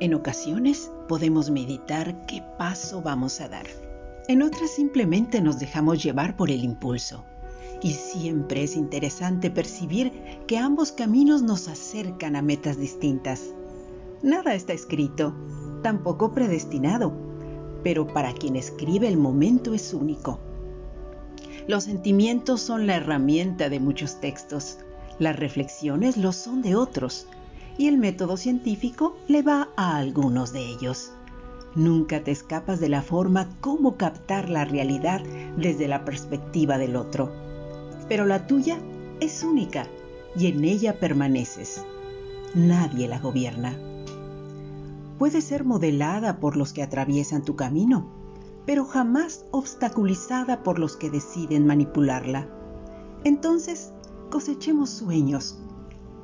En ocasiones podemos meditar qué paso vamos a dar. En otras simplemente nos dejamos llevar por el impulso. Y siempre es interesante percibir que ambos caminos nos acercan a metas distintas. Nada está escrito, tampoco predestinado, pero para quien escribe el momento es único. Los sentimientos son la herramienta de muchos textos, las reflexiones lo son de otros, y el método científico le va a algunos de ellos. Nunca te escapas de la forma cómo captar la realidad desde la perspectiva del otro. Pero la tuya es única y en ella permaneces. Nadie la gobierna. Puede ser modelada por los que atraviesan tu camino, pero jamás obstaculizada por los que deciden manipularla. Entonces, cosechemos sueños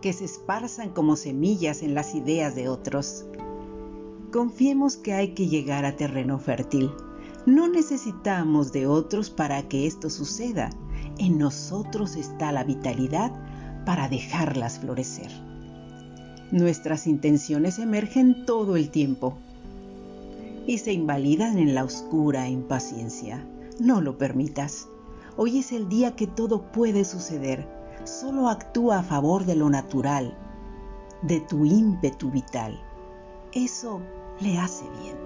que se esparzan como semillas en las ideas de otros. Confiemos que hay que llegar a terreno fértil. No necesitamos de otros para que esto suceda. En nosotros está la vitalidad para dejarlas florecer. Nuestras intenciones emergen todo el tiempo y se invalidan en la oscura impaciencia. No lo permitas. Hoy es el día que todo puede suceder solo actúa a favor de lo natural, de tu ímpetu vital. Eso le hace bien.